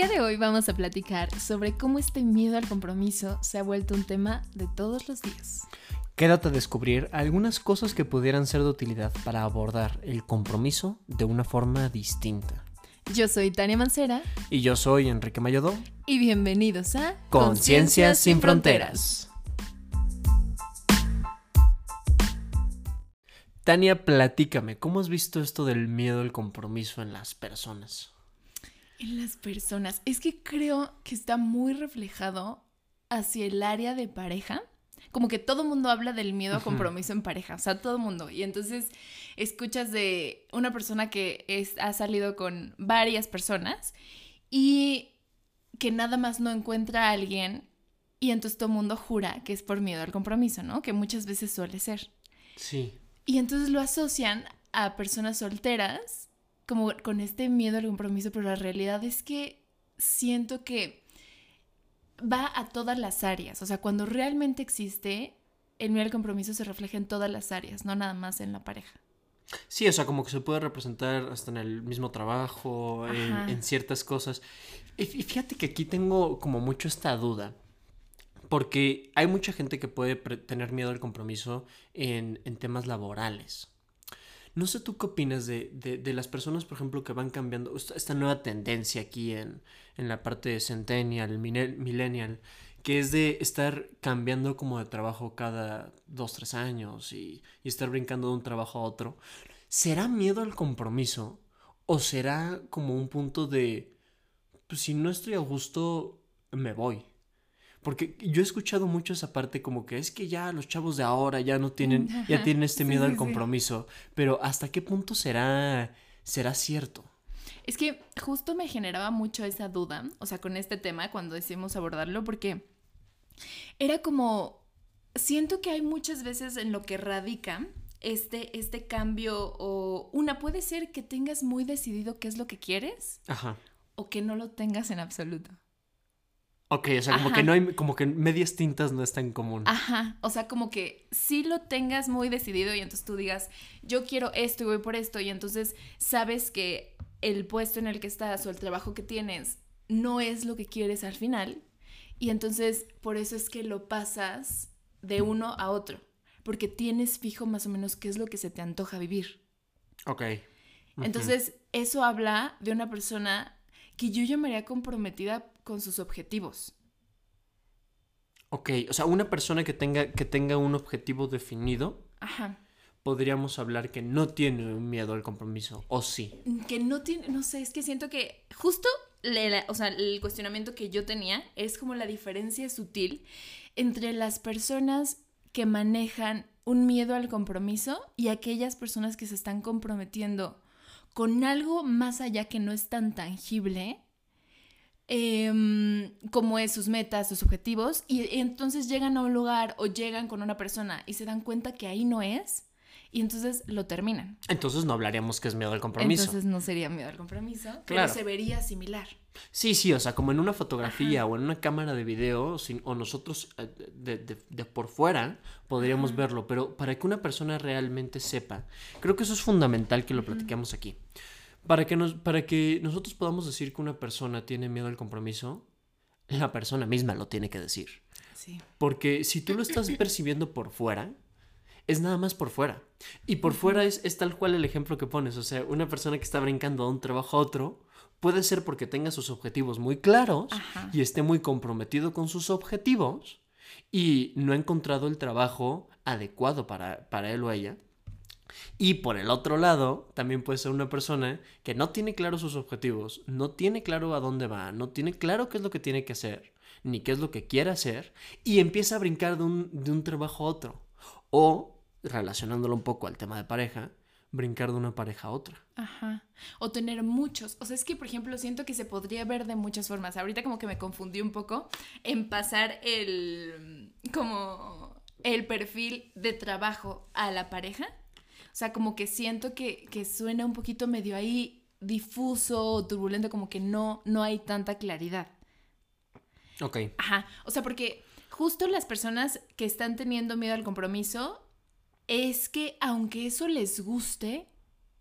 día de hoy vamos a platicar sobre cómo este miedo al compromiso se ha vuelto un tema de todos los días. Quédate a descubrir algunas cosas que pudieran ser de utilidad para abordar el compromiso de una forma distinta. Yo soy Tania Mancera. Y yo soy Enrique Mayodó. Y bienvenidos a Conciencias sin Fronteras. Tania, platícame, ¿cómo has visto esto del miedo al compromiso en las personas? En las personas. Es que creo que está muy reflejado hacia el área de pareja. Como que todo mundo habla del miedo a compromiso en pareja, o sea, todo mundo. Y entonces escuchas de una persona que ha salido con varias personas y que nada más no encuentra a alguien y entonces todo mundo jura que es por miedo al compromiso, ¿no? Que muchas veces suele ser. Sí. Y entonces lo asocian a personas solteras como con este miedo al compromiso, pero la realidad es que siento que va a todas las áreas. O sea, cuando realmente existe, el miedo al compromiso se refleja en todas las áreas, no nada más en la pareja. Sí, o sea, como que se puede representar hasta en el mismo trabajo, en, ciertas cosas. Y fíjate que aquí tengo como mucho esta duda. Porque hay mucha gente que puede tener miedo al compromiso en, en temas laborales. No sé tú qué opinas de, de, las personas, por ejemplo, que van cambiando esta, nueva tendencia aquí en, en la parte de Centennial, Millennial, que es de estar cambiando como de trabajo cada dos, tres años y, y estar brincando de un trabajo a otro. ¿Será miedo al compromiso? ¿O será como un punto de, pues si no estoy a gusto, me voy? Porque yo he escuchado mucho esa parte como que es que ya los chavos de ahora ya no tienen, ya tienen este miedo al compromiso. Pero ¿hasta qué punto será, será cierto? Es que justo me generaba mucho esa duda, o sea, con este tema cuando decidimos abordarlo, porque era como, siento que hay muchas veces en lo que radica este, este cambio o una puede ser que tengas muy decidido qué es lo que quieres Ajá. o que no lo tengas en absoluto. Ok, o sea, como que no hay, como que medias tintas no es tan común. Ajá, o sea, como que sí lo tengas muy decidido y entonces tú digas, yo quiero esto y voy por esto y entonces sabes que el puesto en el que estás o el trabajo que tienes no es lo que quieres al final y entonces por eso es que lo pasas de uno a otro, porque tienes fijo más o menos qué es lo que se te antoja vivir. Ok. Entonces, eso habla de una persona que yo llamaría comprometida con sus objetivos. Ok, o sea, una persona que tenga, que tenga un objetivo definido, Ajá. podríamos hablar que no tiene un miedo al compromiso, o sí. Que no tiene, no sé, es que siento que justo, o sea, el cuestionamiento que yo tenía es como la diferencia sutil entre las personas que manejan un miedo al compromiso y aquellas personas que se están comprometiendo con algo más allá que no es tan tangible, em, como es sus metas, sus objetivos, y entonces llegan a un lugar o llegan con una persona y se dan cuenta que ahí no es, y entonces lo terminan. Entonces no hablaríamos que es miedo al compromiso. Entonces no sería miedo al compromiso, pero se vería similar. Sí, sí, o sea, como en una fotografía o en una cámara de video, o nosotros eh, de, por fuera podríamos verlo, pero para que una persona realmente sepa, creo que eso es fundamental que lo platiquemos aquí. Para que, nos, para que nosotros podamos decir que una persona tiene miedo al compromiso, la persona misma lo tiene que decir. Sí. Porque si tú lo estás percibiendo por fuera, es nada más por fuera. Y por fuera es, es, tal cual el ejemplo que pones. O sea, una persona que está brincando de un trabajo a otro puede ser porque tenga sus objetivos muy claros y esté muy comprometido con sus objetivos y no ha encontrado el trabajo adecuado para, para él o ella. Y por el otro lado, también puede ser una persona que no tiene claro sus objetivos, no tiene claro a dónde va, no tiene claro qué es lo que tiene que hacer, ni qué es lo que quiere hacer, y empieza a brincar de un, de un trabajo a otro. O, relacionándolo un poco al tema de pareja, brincar de una pareja a otra. Ajá. O tener muchos. O sea, es que, por ejemplo, siento que se podría ver de muchas formas. Ahorita como que me confundí un poco en pasar el, como, el perfil de trabajo a la pareja. O sea, como que siento que, que suena un poquito medio ahí difuso, turbulento, como que no, no hay tanta claridad. Ok. Ajá. O sea, porque justo las personas que están teniendo miedo al compromiso es que aunque eso les guste,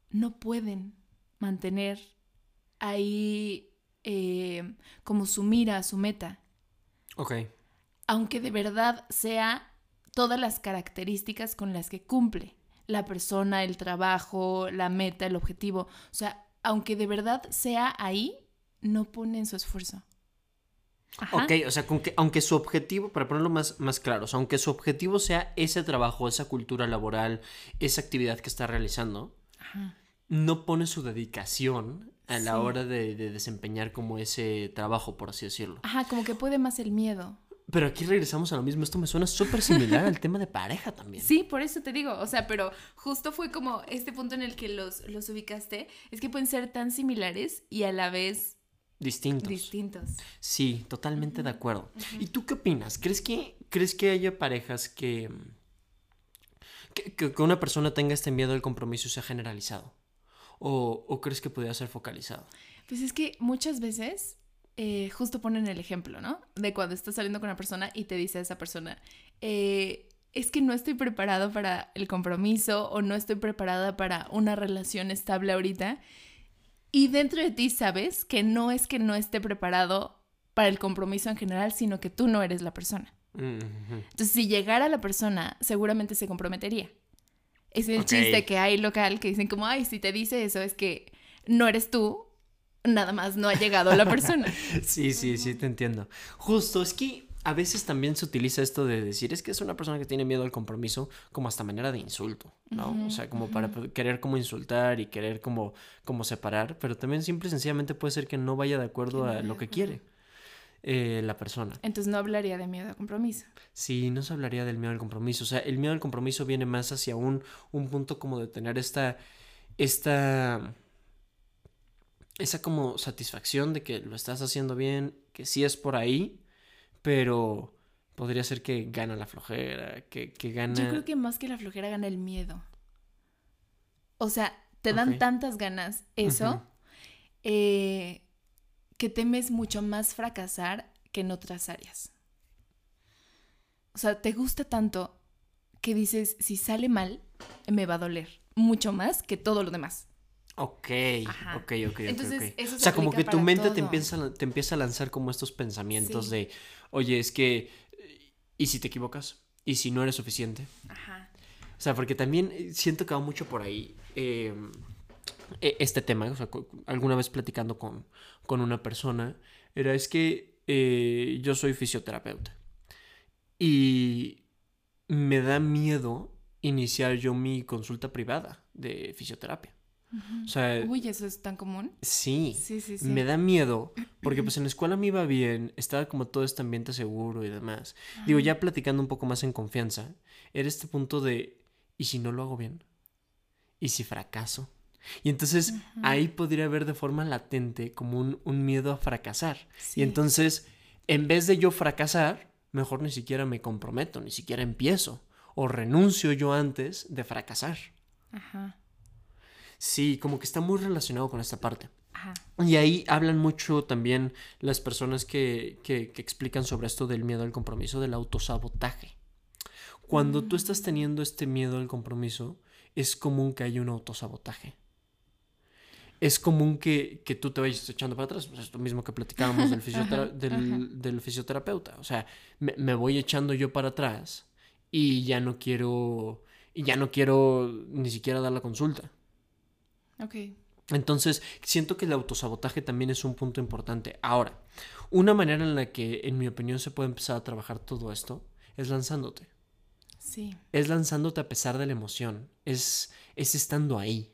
no pueden mantener ahí eh, como su mira, su meta. Ok. Aunque de verdad sea todas las características con las que cumple la persona, el trabajo, la meta, el objetivo. O sea, aunque de verdad sea ahí, no ponen su esfuerzo. Ok, o sea, que, aunque su objetivo, para ponerlo más, más claro, aunque su objetivo sea ese trabajo, esa cultura laboral, esa actividad que está realizando, no pone su dedicación a la hora de, desempeñar como ese trabajo, por así decirlo. Ajá, como que puede más el miedo. Pero aquí regresamos a lo mismo. Esto me suena súper similar al tema de pareja también. Sí, por eso te digo. O sea, pero justo fue como este punto en el que los, los ubicaste. Es que pueden ser tan similares y a la vez distintos. Distintos. Sí, totalmente de acuerdo. ¿Y tú qué opinas? ¿Crees que, ¿crees que haya parejas que, que, que una persona tenga este miedo al compromiso y sea generalizado? ¿O, ¿O, crees que podría ser focalizado? Pues es que muchas veces eh, justo ponen el ejemplo, ¿no? De cuando estás saliendo con una persona y te dice a esa persona, eh, es que no estoy preparado para el compromiso o no estoy preparada para una relación estable ahorita. Y dentro de ti sabes que no es que no esté preparado para el compromiso en general, sino que tú no eres la persona. Entonces, si llegara la persona, seguramente se comprometería. Es el chiste que hay local que dicen como, ay, si te dice eso es que no eres tú, nada más no ha llegado la persona. sí, sí, sí, te entiendo. Justo, es que a veces también se utiliza esto de decir, es que es una persona que tiene miedo al compromiso como hasta manera de insulto, ¿no? o sea, como para querer como insultar y querer como, como separar, pero también simple y sencillamente puede ser que no vaya de acuerdo a lo que quiere. Eh, la persona. Entonces no hablaría de miedo al compromiso. Sí, no se hablaría del miedo al compromiso. O sea, el miedo al compromiso viene más hacia un, un punto como de tener esta, esta, esa como satisfacción de que lo estás haciendo bien, que sí es por ahí, pero podría ser que gana la flojera, que, que gana... Yo creo que más que la flojera gana el miedo. O sea, te dan tantas ganas eso, eh, que temes mucho más fracasar que en otras áreas. O sea, te gusta tanto que dices, si sale mal, me va a doler mucho más que todo lo demás. Ok, ok, ok, Entonces, Eso o sea, como que tu mente te empieza, te empieza a lanzar como estos pensamientos de, oye, es que, ¿y si te equivocas? ¿Y si no eres suficiente? Ajá. O sea, porque también eh, siento que va mucho por ahí em, e, este tema. O sea, alguna vez platicando con, con una persona, era es que eh, yo soy fisioterapeuta. Y me da miedo iniciar yo mi consulta privada de fisioterapia. Uy, ¿eso es tan común? Sí, sí, sí, Me da miedo, porque pues en la escuela me iba bien, estaba como todo este ambiente seguro y demás. Digo, ya platicando un poco más en confianza, era este punto de, ¿y si no lo hago bien? ¿Y si fracaso? Y entonces ahí podría haber de forma latente como un, un miedo a fracasar. Y entonces, en vez de yo fracasar, mejor ni siquiera me comprometo, ni siquiera empiezo. O renuncio yo antes de fracasar. Ajá. Sí, como que está muy relacionado con esta parte. Y ahí hablan mucho también las personas que, que, explican sobre esto del miedo al compromiso, del autosabotaje. Cuando tú estás mm. teniendo este miedo al compromiso, es común que haya un autosabotaje. Es común que, que tú te vayas echando para atrás. Es lo mismo que platicábamos del, del, fisioterapeuta. O sea, me, me, voy echando yo para atrás y ya no quiero. Y ya no quiero ni siquiera dar la consulta. Ok. Entonces, siento que el autosabotaje también es un punto importante. Ahora, una manera en la que, en mi opinión, se puede empezar a trabajar todo esto es lanzándote. Sí. Es lanzándote a pesar de la emoción. Es, es estando ahí.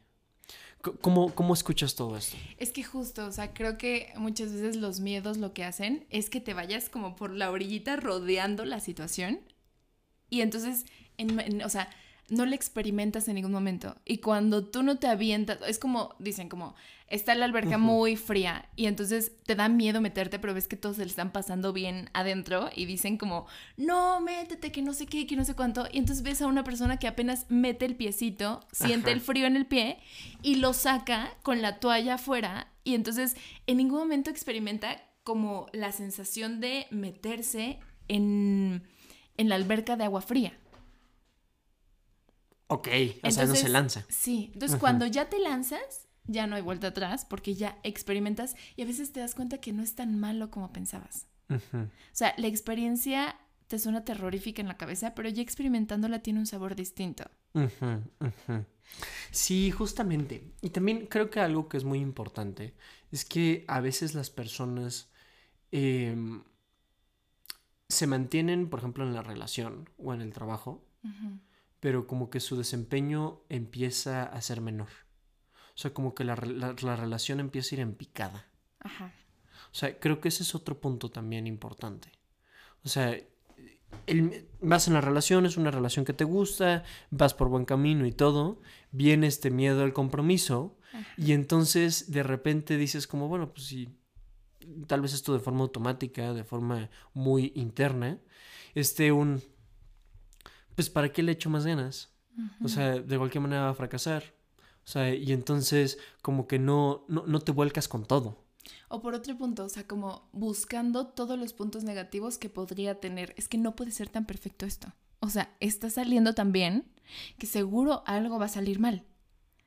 ¿Cómo, ¿Cómo escuchas todo esto? Es que justo, o sea, creo que muchas veces los miedos lo que hacen es que te vayas como por la orillita rodeando la situación. Y entonces, en, o sea, no la experimentas en ningún momento. Y cuando tú no te avientas, es como, dicen, como, está la alberca muy fría y entonces te da miedo meterte, pero ves que todos se le están pasando bien adentro y dicen como, no, métete, que no sé qué, que no sé cuánto. Y entonces ves a una persona que apenas mete el piecito, siente el frío en el pie y lo saca con la toalla afuera y entonces en ningún momento experimenta como la sensación de meterse en, en la alberca de agua fría. Ok, o sea, no se lanza. Sí, entonces cuando ya te lanzas, ya no hay vuelta atrás porque ya experimentas y a veces te das cuenta que no es tan malo como pensabas. O sea, la experiencia te suena terrorífica en la cabeza, pero ya experimentándola tiene un sabor distinto. Sí, justamente. Y también creo que algo que es muy importante es que a veces las personas em, se mantienen, por ejemplo, en la relación o en el trabajo, pero como que su desempeño empieza a ser menor. O sea, como que la, relación empieza a ir en picada. Ajá. O sea, creo que ese es otro punto también importante. O sea, vas en la relación, es una relación que te gusta, vas por buen camino y todo, viene este miedo al compromiso y entonces de repente dices como, bueno, pues sí, tal vez esto de forma automática, de forma muy interna, este un, pues ¿para qué le echo más ganas? O sea, de cualquier manera va a fracasar. O sea, y entonces como que no, no, te vuelcas con todo. O por otro punto, o sea, como buscando todos los puntos negativos que podría tener. Es que no puede ser tan perfecto esto. O sea, está saliendo tan bien que seguro algo va a salir mal.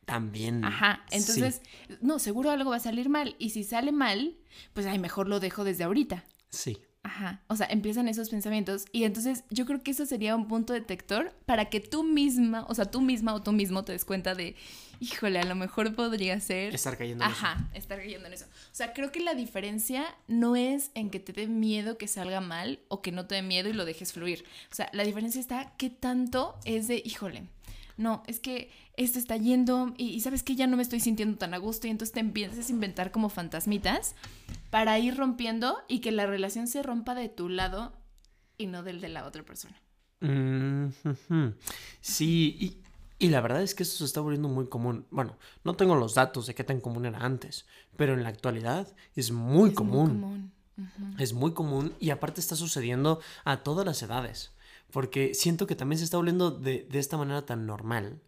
También. Ajá, entonces, no, seguro algo va a salir mal. Y si sale mal, pues ay, mejor lo dejo desde ahorita. Sí. Ajá, o sea, empiezan esos pensamientos y entonces yo creo que eso sería un punto detector para que tú misma, o sea, tú misma o tú mismo te des cuenta de, híjole, a lo mejor podría ser... Estar cayendo en eso. Ajá, estar cayendo en eso. O sea, creo que la diferencia no es en que te dé miedo que salga mal o que no te dé miedo y lo dejes fluir. O sea, la diferencia está qué tanto es de, híjole, no, es que esto está yendo y, sabes que ya no me estoy sintiendo tan a gusto y entonces te empiezas a inventar como fantasmitas para ir rompiendo y que la relación se rompa de tu lado y no del de la otra persona. Sí, y, la verdad es que esto se está volviendo muy común. Bueno, no tengo los datos de qué tan común era antes, pero en la actualidad es muy común. Es muy común y aparte está sucediendo a todas las edades. Porque siento que también se está volviendo de, esta manera tan normal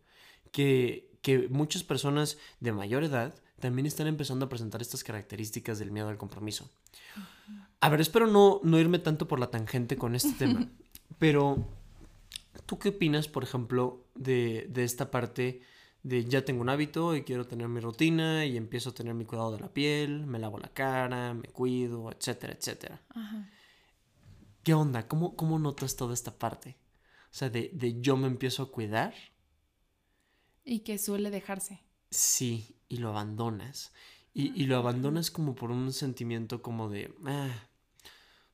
que, que muchas personas de mayor edad también están empezando a presentar estas características del miedo al compromiso. A ver, espero no, no irme tanto por la tangente con este tema, pero ¿tú qué opinas, por ejemplo, de, de, esta parte de ya tengo un hábito y quiero tener mi rutina y empiezo a tener mi cuidado de la piel, me lavo la cara, me cuido, etcétera, etcétera? Ajá. ¿Qué onda? ¿Cómo, cómo notas toda esta parte? O sea, de, de yo me empiezo a cuidar. Y que suele dejarse. Sí, y lo abandonas. Y, y lo abandonas como por un sentimiento como de, ah,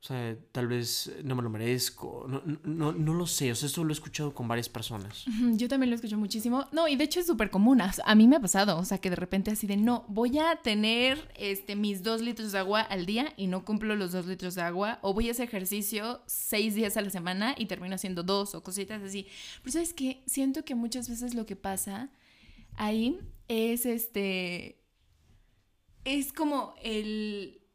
sea, tal vez no me lo merezco. No, no, no lo sé. O sea, esto lo he escuchado con varias personas. Yo también lo escucho muchísimo. No, y de hecho es súper común. A mí me ha pasado. O sea, que de repente así de, no, voy a tener este, mis dos litros de agua al día y no cumplo los dos litros de agua. O voy a hacer ejercicio seis días a la semana y termino haciendo dos o cositas así. Pero sabes que siento que muchas veces lo que pasa ahí es este... Es como el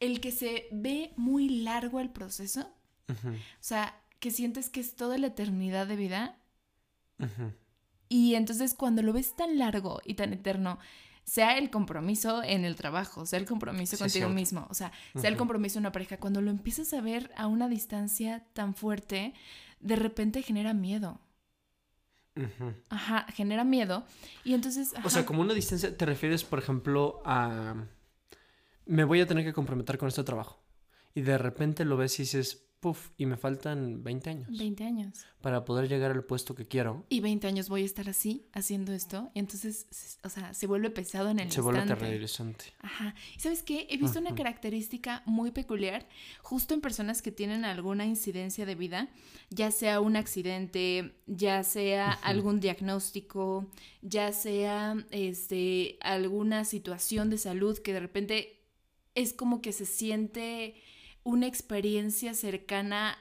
el que se ve muy largo el proceso, o sea, que sientes que es toda la eternidad de vida. Y entonces cuando lo ves tan largo y tan eterno, sea el compromiso en el trabajo, sea el compromiso contigo mismo, o sea, sea el compromiso en una pareja, cuando lo empiezas a ver a una distancia tan fuerte, de repente genera miedo. Ajá, genera miedo. Y entonces... O sea, como una distancia, ¿te refieres, por ejemplo, a me voy a tener que comprometer con este trabajo. Y de repente lo ves y dices, puff, y me faltan 20 años. 20 años. Para poder llegar al puesto que quiero. Y 20 años voy a estar así, haciendo esto. Y entonces, o sea, se vuelve pesado en el Se vuelve interesante. Ajá. ¿Y sabes qué? He visto una característica muy peculiar justo en personas que tienen alguna incidencia de vida, ya sea un accidente, ya sea algún diagnóstico, ya sea este, alguna situación de salud que de repente es como que se siente una experiencia cercana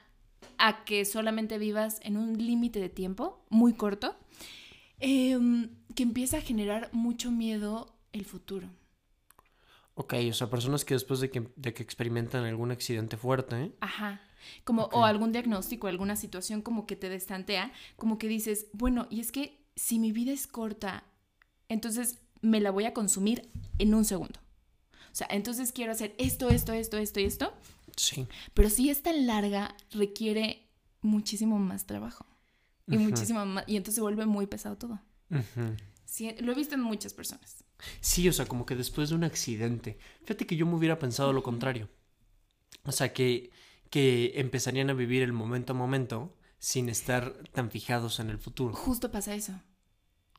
a que solamente vivas en un límite de tiempo muy corto, em, que empieza a generar mucho miedo el futuro. Ok, o sea, personas que después de que, de que experimentan algún accidente fuerte. Ajá. Como, o algún diagnóstico, alguna situación como que te destantea, como que dices, bueno, y es que si mi vida es corta, entonces me la voy a consumir en un segundo. O sea, entonces quiero hacer esto, esto, esto, esto y esto. Sí. Pero si es tan larga, requiere muchísimo más trabajo. Y muchísimo más. Y entonces se vuelve muy pesado todo. lo he visto en muchas personas. Sí, o sea, como que después de un accidente. Fíjate que yo me hubiera pensado lo contrario. O sea, que, que empezarían a vivir el momento a momento sin estar tan fijados en el futuro. Justo pasa eso.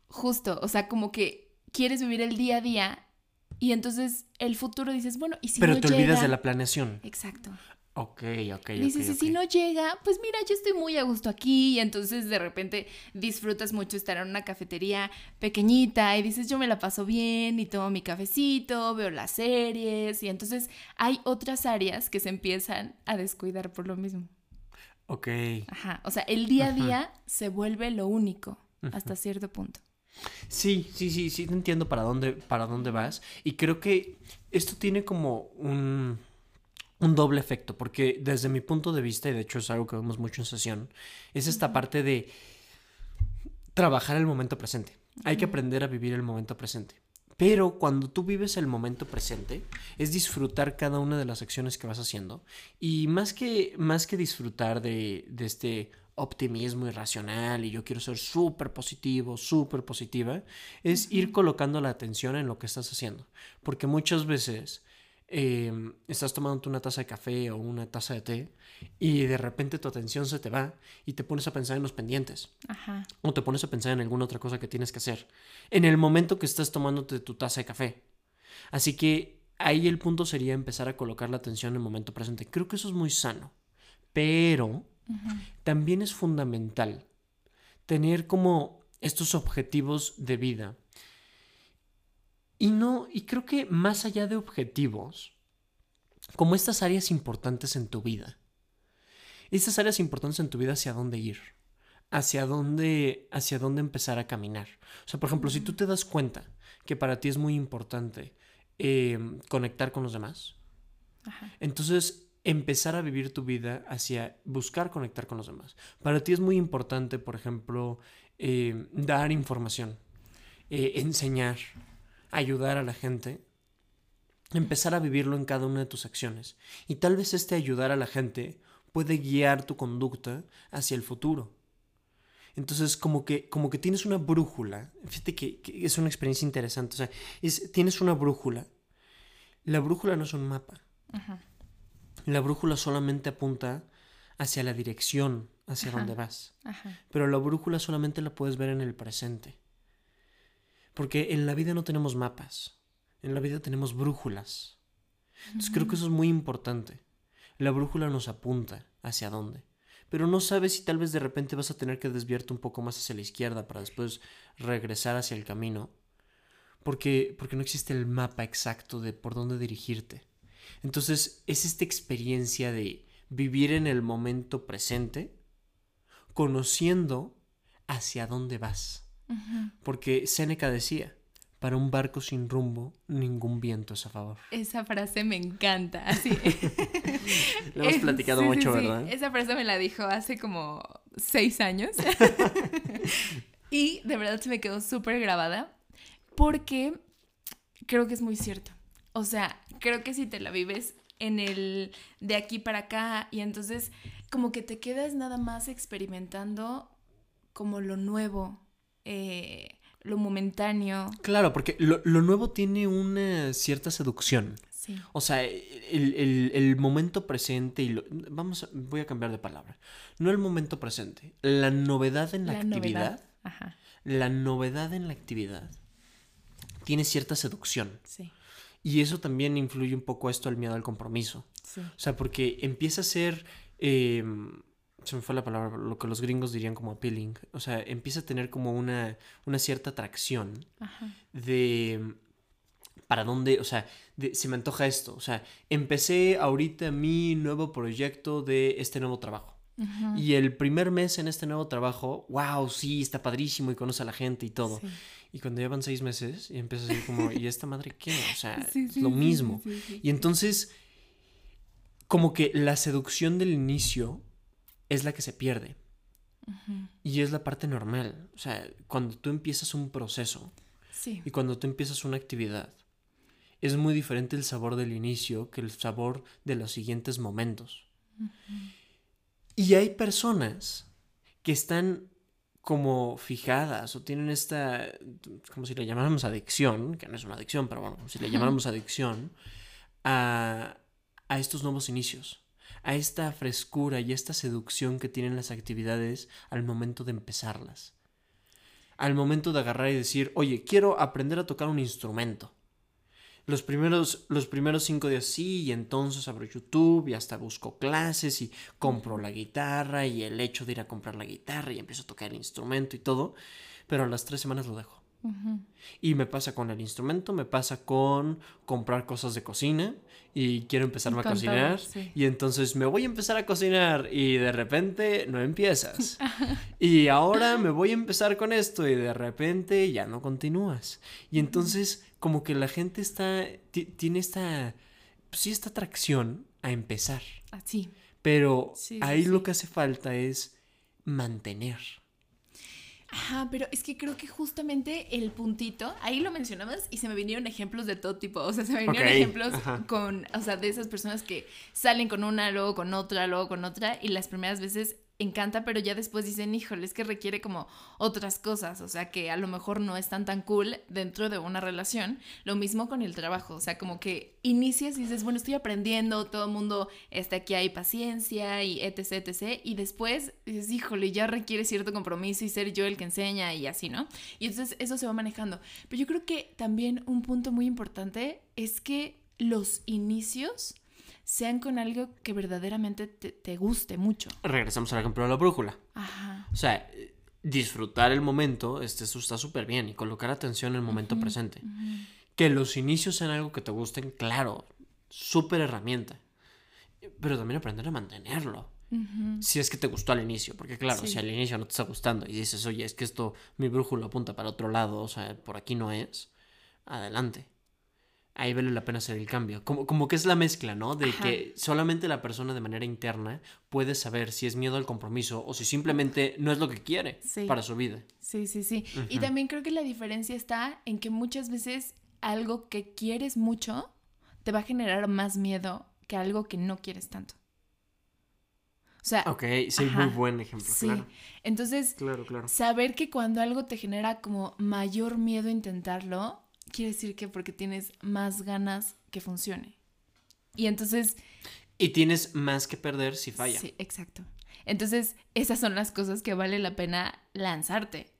Justo, o sea, como que quieres vivir el día a día y entonces el futuro dices, bueno, y si Pero te olvidas de la planeación. Exacto. Ok, ok. Dices, y si no llega, pues mira, yo estoy muy a gusto aquí. Y entonces de repente disfrutas mucho estar en una cafetería pequeñita y dices, yo me la paso bien y tomo mi cafecito, veo las series. Y entonces hay otras áreas que se empiezan a descuidar por lo mismo. Ok. Ajá. O sea, el día a día se vuelve lo único hasta cierto punto. Sí, sí, sí, sí, entiendo para dónde, para dónde vas. Y creo que esto tiene como un un doble efecto, porque desde mi punto de vista, y de hecho es algo que vemos mucho en sesión, es esta parte de trabajar el momento presente. Hay que aprender a vivir el momento presente. Pero cuando tú vives el momento presente, es disfrutar cada una de las acciones que vas haciendo. Y más que, más que disfrutar de, de este optimismo irracional y yo quiero ser súper positivo, súper positiva, es ir colocando la atención en lo que estás haciendo. Porque muchas veces Em, estás tomando una taza de café o una taza de té y de repente tu atención se te va y te pones a pensar en los pendientes. O te pones a pensar en alguna otra cosa que tienes que hacer. En el momento que estás tomándote tu taza de café. Así que ahí el punto sería empezar a colocar la atención en el momento presente. Creo que eso es muy sano. Pero también es fundamental tener como estos objetivos de vida. Y no, y creo que más allá de objetivos, como estas áreas importantes en tu vida, estas áreas importantes en tu vida hacia dónde ir, hacia dónde, hacia dónde empezar a caminar. O sea, por ejemplo, si tú te das cuenta que para ti es muy importante em, conectar con los demás, entonces empezar a vivir tu vida hacia buscar conectar con los demás. Para ti es muy importante, por ejemplo, em, dar información, eh, enseñar, ayudar a la gente, empezar a vivirlo en cada una de tus acciones. Y tal vez este ayudar a la gente puede guiar tu conducta hacia el futuro. Entonces, como que, como que tienes una brújula. Fíjate que, es una experiencia interesante. O sea, tienes una brújula. La brújula no es un mapa. La brújula solamente apunta hacia la dirección, hacia dónde vas. Pero la brújula solamente la puedes ver en el presente. Porque en la vida no tenemos mapas, en la vida tenemos brújulas. Entonces creo que eso es muy importante. La brújula nos apunta hacia dónde. Pero no sabes si tal vez de repente vas a tener que desviarte un poco más hacia la izquierda para después regresar hacia el camino. Porque, porque no existe el mapa exacto de por dónde dirigirte. Entonces es esta experiencia de vivir en el momento presente, conociendo hacia dónde vas. Porque Séneca decía, para un barco sin rumbo, ningún viento es a favor. Esa frase me encanta, así. Lo hemos platicado mucho, ¿verdad? Esa frase me la dijo hace como seis años. y de verdad se me quedó súper grabada porque creo que es muy cierto. O sea, creo que si te la vives en el de aquí para acá y entonces como que te quedas nada más experimentando como lo nuevo, eh, lo momentáneo. Claro, porque lo, nuevo tiene una cierta seducción. Sí. O sea, el, momento presente y lo, vamos, voy a cambiar de palabra. No el momento presente, la novedad en la, actividad. La novedad en la actividad tiene cierta seducción. Sí. Y eso también influye un poco esto al miedo al compromiso. Sí. O sea, porque empieza a ser em, se me fue la palabra, lo que los gringos dirían como appealing. O sea, empieza a tener como una, una cierta atracción de para dónde, o sea, se me antoja esto. O sea, empecé ahorita mi nuevo proyecto de este nuevo trabajo. Y el primer mes en este nuevo trabajo, wow, sí, está padrísimo y conoce a la gente y todo. Y cuando llevan seis meses, y empieza a decir como, ¿y esta madre qué? O sea, lo mismo. Y entonces, como que la seducción del inicio es la que se pierde. Y es la parte normal. O sea, cuando tú empiezas un proceso y cuando tú empiezas una actividad, es muy diferente el sabor del inicio que el sabor de los siguientes momentos. Y hay personas que están como fijadas o tienen esta, como si le llamáramos adicción, que no es una adicción, pero bueno, si le llamáramos adicción, a, a estos nuevos inicios, a esta frescura y esta seducción que tienen las actividades al momento de empezarlas. Al momento de agarrar y decir, oye, quiero aprender a tocar un instrumento los primeros, los primeros cinco días sí, y entonces abro YouTube y hasta busco clases y compro la guitarra y el hecho de ir a comprar la guitarra y empiezo a tocar el instrumento y todo, pero a las tres semanas lo dejo. Y me pasa con el instrumento, me pasa con comprar cosas de cocina y quiero empezarme a cocinar. Y entonces me voy a empezar a cocinar y de repente no empiezas. y ahora me voy a empezar con esto y de repente ya no continúas. Y entonces como que la gente está, tiene esta, sí, esta atracción a empezar. Así. Ah, Pero ahí lo que hace falta es mantener. Ajá, pero es que creo que justamente el puntito, ahí lo mencionabas y se me vinieron ejemplos de todo tipo, o sea, se me vinieron ejemplos con, o sea, de esas personas que salen con una, luego con otra, luego con otra y las primeras veces encanta, pero ya después dicen, híjole, es que requiere como otras cosas, o sea, que a lo mejor no están tan cool dentro de una relación. Lo mismo con el trabajo, o sea, como que inicias y dices, bueno, estoy aprendiendo, todo el mundo está aquí, hay paciencia y etc, etc. Y después dices, híjole, ya requiere cierto compromiso y ser yo el que enseña y así, ¿no? Y entonces eso se va manejando. Pero yo creo que también un punto muy importante es que los inicios sean con algo que verdaderamente te, guste mucho. Regresamos al ejemplo de la brújula. Ajá. O sea, disfrutar el momento, este, está súper bien y colocar atención en el momento presente. Que los inicios sean algo que te gusten, claro, súper herramienta. Pero también aprender a mantenerlo. Si es que te gustó al inicio, porque claro, si al inicio no te está gustando y dices, oye, es que esto, mi brújula apunta para otro lado, o sea, por aquí no es, adelante ahí vale la pena hacer el cambio. Como, como que es la mezcla, ¿no? De que solamente la persona de manera interna puede saber si es miedo al compromiso o si simplemente no es lo que quiere para su vida. Sí, sí, sí. Y también creo que la diferencia está en que muchas veces algo que quieres mucho te va a generar más miedo que algo que no quieres tanto. O sea, ok, sí, muy buen ejemplo. Sí. Entonces, claro, claro. saber que cuando algo te genera como mayor miedo intentarlo, quiere decir que porque tienes más ganas que funcione. Y entonces... Y tienes más que perder si falla. Sí, exacto. Entonces, esas son las cosas que vale la pena lanzarte,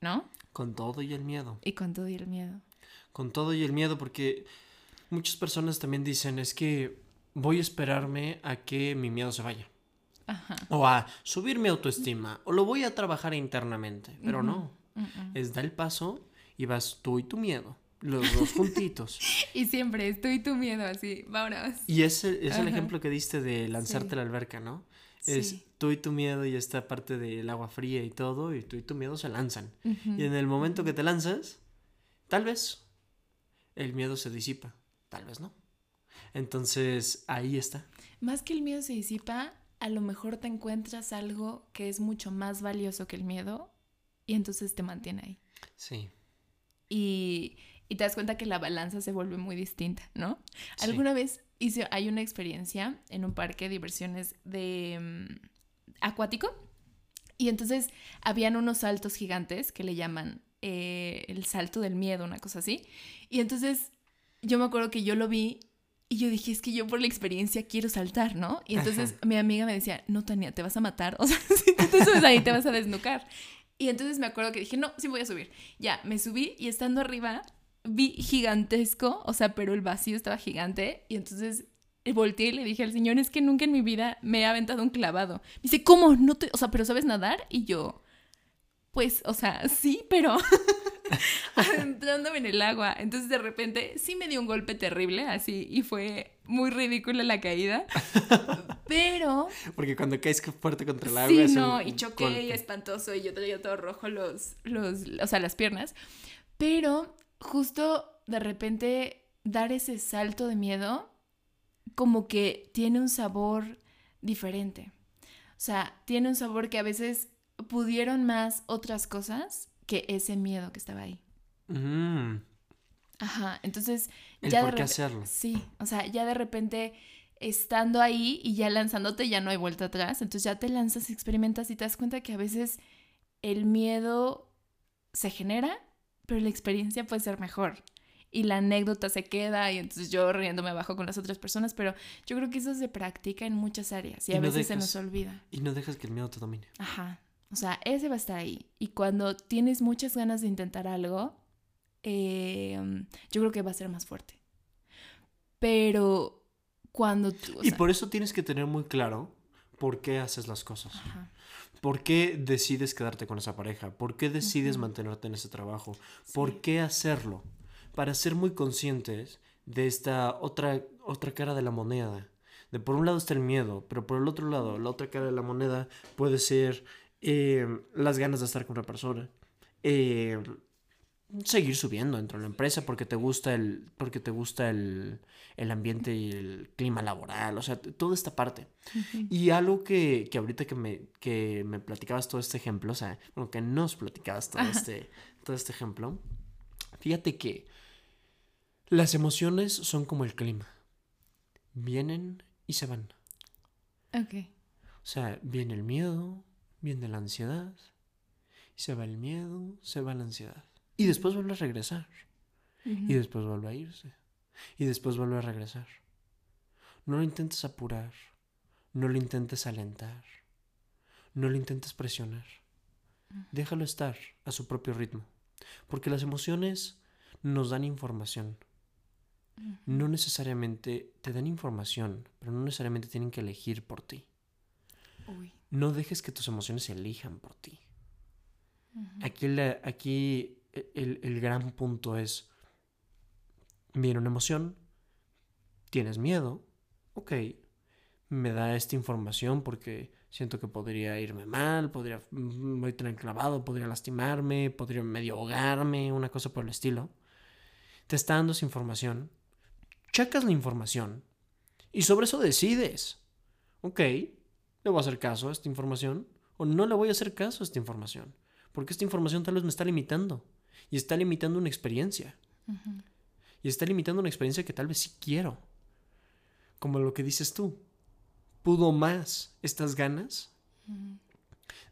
¿no? Con todo y el miedo. Y con todo y el miedo. Con todo y el miedo, porque muchas personas también dicen, es que voy a esperarme a que mi miedo se vaya. Ajá. O a subir mi autoestima, o lo voy a trabajar internamente, pero no. Es dar el paso y vas tú y tu miedo, los dos juntitos. y siempre es tú y tu miedo, así, vámonos. Y ese es el ejemplo que diste de lanzarte a la alberca, ¿no? Es tú y tu miedo y esta parte del agua fría y todo, y tú y tu miedo se lanzan. Y en el momento que te lanzas, tal vez el miedo se disipa, tal vez no. Entonces, ahí está. Más que el miedo se disipa, a lo mejor te encuentras algo que es mucho más valioso que el miedo y entonces te mantiene ahí. Sí y, te das cuenta que la balanza se vuelve muy distinta, ¿no? Alguna vez hice, hay una experiencia en un parque de diversiones de mm, acuático y entonces habían unos saltos gigantes que le llaman eh, el salto del miedo, una cosa así. Y entonces yo me acuerdo que yo lo vi y yo dije, es que yo por la experiencia quiero saltar, ¿no? Y entonces mi amiga me decía, no, Tania, te vas a matar. O sea, si tú te subes ahí, te vas a desnucar. Y entonces me acuerdo que dije, no, sí voy a subir. Ya, me subí y estando arriba vi gigantesco, o sea, pero el vacío estaba gigante. Y entonces volteé y le dije al señor, es que nunca en mi vida me he aventado un clavado. Me dice, ¿cómo? No te, o sea, pero ¿sabes nadar? Y yo, pues, o sea, sí, pero adentrándome en el agua. Entonces de repente sí me dio un golpe terrible, así, y fue muy ridícula la caída. Pero. Porque cuando caes fuerte contra el agua. Sí, no, y choqué y espantoso, y yo traía todo rojo los, los, o sea, las piernas. Pero justo de repente dar ese salto de miedo, como que tiene un sabor diferente. O sea, tiene un sabor que a veces pudieron más otras cosas que ese miedo que estaba ahí. Mm. Ajá, entonces ya por qué hacerlo. Sí, o sea, ya de repente estando ahí y ya lanzándote ya no hay vuelta atrás, entonces ya te lanzas, experimentas y te das cuenta que a veces el miedo se genera, pero la experiencia puede ser mejor. Y la anécdota se queda y entonces yo riéndome abajo con las otras personas, pero yo creo que eso se practica en muchas áreas y, a veces se nos olvida. Y no dejas que el miedo te domine. Ajá. O sea, ese va a estar ahí. Y cuando tienes muchas ganas de intentar algo, em, yo creo que va a ser más fuerte. Pero cuando tú... y por eso tienes que tener muy claro por qué haces las cosas. ¿Por qué decides quedarte con esa pareja? ¿Por qué decides mantenerte en ese trabajo? ¿Por qué hacerlo? Para ser muy conscientes de esta otra, otra cara de la moneda. De por un lado está el miedo, pero por el otro lado, la otra cara de la moneda puede ser eh, las ganas de estar con una persona. Eh, seguir subiendo dentro de la empresa porque te gusta el, porque te gusta el, el ambiente y el clima laboral, o sea, toda esta parte. Y algo que, que ahorita que me, que me platicabas todo este ejemplo, o sea, bueno, que nos platicabas todo este, todo este ejemplo, fíjate que las emociones son como el clima. Vienen y se van. Ok. O sea, viene el miedo, viene la ansiedad, se va el miedo, se va la ansiedad. Y después vuelve a regresar. Y después vuelve a irse. Y después vuelve a regresar. No lo intentes apurar. No lo intentes alentar. No lo intentes presionar. Déjalo estar a su propio ritmo. Porque las emociones nos dan información. No necesariamente te dan información, pero no necesariamente tienen que elegir por ti. No dejes que tus emociones elijan por ti. Aquí, aquí el, gran punto es, viene una emoción, tienes miedo, ok, me da esta información porque siento que podría irme mal, podría, mm, voy a podría lastimarme, podría medio ahogarme, una cosa por el estilo. Te está dando esa información, checas la información y sobre eso decides, ok, le voy a hacer caso a esta información o no le voy a hacer caso a esta información, porque esta información tal vez me está limitando y está limitando una experiencia. Y está limitando una experiencia que tal vez sí quiero. Como lo que dices tú. Pudo más estas ganas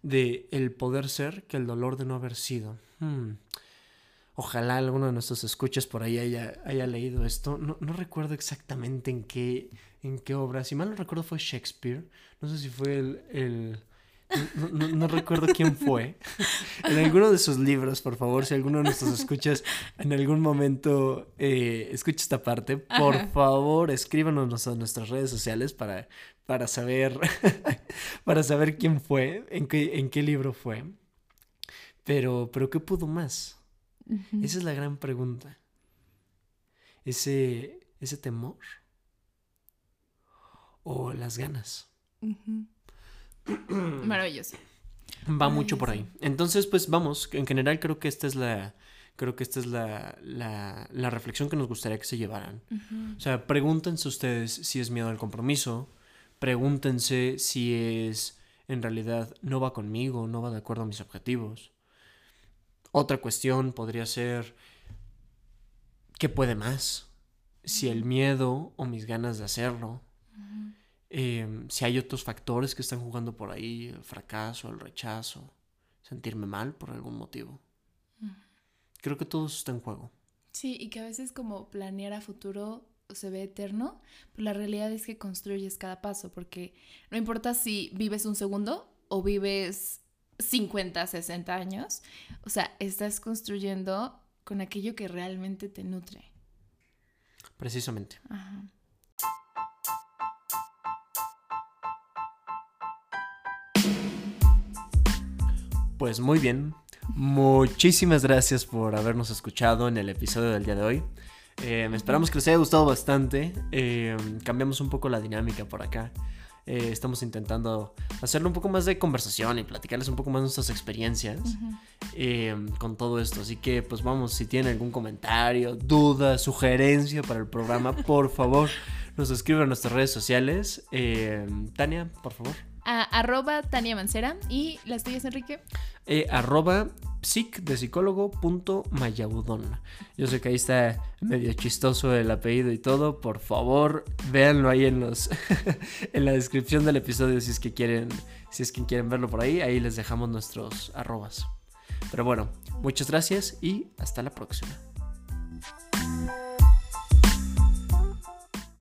de el poder ser que el dolor de no haber sido. Hmm. Ojalá alguno de nuestros escuchas por ahí haya, haya leído esto. No, no, recuerdo exactamente en qué, en qué obra. Si mal no recuerdo fue Shakespeare. No sé si fue el no, recuerdo quién fue. En alguno de sus libros, por favor, si alguno de nuestros escuchas en algún momento eh, escucha esta parte, por favor, escríbanos a nuestras redes sociales para, para saber para saber quién fue, en qué, en qué libro fue. Pero, pero ¿qué pudo más? Esa es la gran pregunta. Ese, ese temor o las ganas. Maravilloso. Va mucho por ahí. Entonces, pues vamos, en general creo que esta es la, creo que esta es la, la, reflexión que nos gustaría que se llevaran. O sea, pregúntense ustedes si es miedo al compromiso, pregúntense si es en realidad no va conmigo, no va de acuerdo a mis objetivos. Otra cuestión podría ser, ¿qué puede más? Si el miedo o mis ganas de hacerlo. Em, si hay otros factores que están jugando por ahí, el fracaso, el rechazo, sentirme mal por algún motivo. Creo que todo eso está en juego. Sí, y que a veces como planear a futuro se ve eterno, pero la realidad es que construyes cada paso, porque no importa si vives un segundo o vives 50, 60 años, o sea, estás construyendo con aquello que realmente te nutre. Precisamente. Ajá. Pues muy bien. Muchísimas gracias por habernos escuchado en el episodio del día de hoy. Eh, esperamos que les haya gustado bastante. Eh, cambiamos un poco la dinámica por acá. Eh, estamos intentando hacerle un poco más de conversación y platicarles un poco más nuestras experiencias con todo esto. Así que, pues vamos, si tienen algún comentario, duda, sugerencia para el programa, por favor, nos escriben a nuestras redes sociales. Tania, por favor a arroba Tania Mancera y las tuyas, Enrique. eh, arroba psic de psicólogo punto Yo sé que ahí está medio chistoso el apellido y todo. Por favor, véanlo ahí en los en la descripción del episodio si es que quieren, si es que quieren verlo por ahí. Ahí les dejamos nuestros arrobas. Pero bueno, muchas gracias y hasta la próxima.